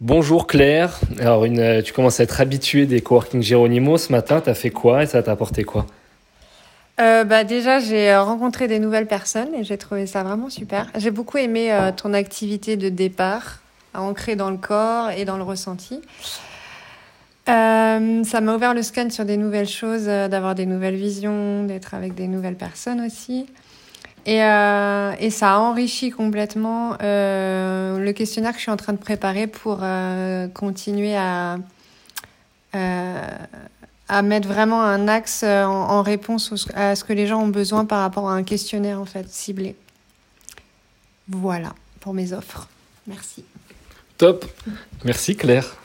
Bonjour Claire. Alors, une, tu commences à être habituée des coworking Géronimo. Ce matin, tu as fait quoi et ça t'a apporté quoi? Euh, bah déjà, j'ai rencontré des nouvelles personnes et j'ai trouvé ça vraiment super. J'ai beaucoup aimé euh, ton activité de départ, ancrée dans le corps et dans le ressenti. Euh, ça m'a ouvert le scan sur des nouvelles choses, euh, d'avoir des nouvelles visions, d'être avec des nouvelles personnes aussi. Et, euh, et ça a enrichi complètement euh, le questionnaire que je suis en train de préparer pour euh, continuer à, à mettre vraiment un axe en, réponse à ce que les gens ont besoin par rapport à un questionnaire en fait ciblé. Voilà pour mes offres. Merci. Top. Merci Claire.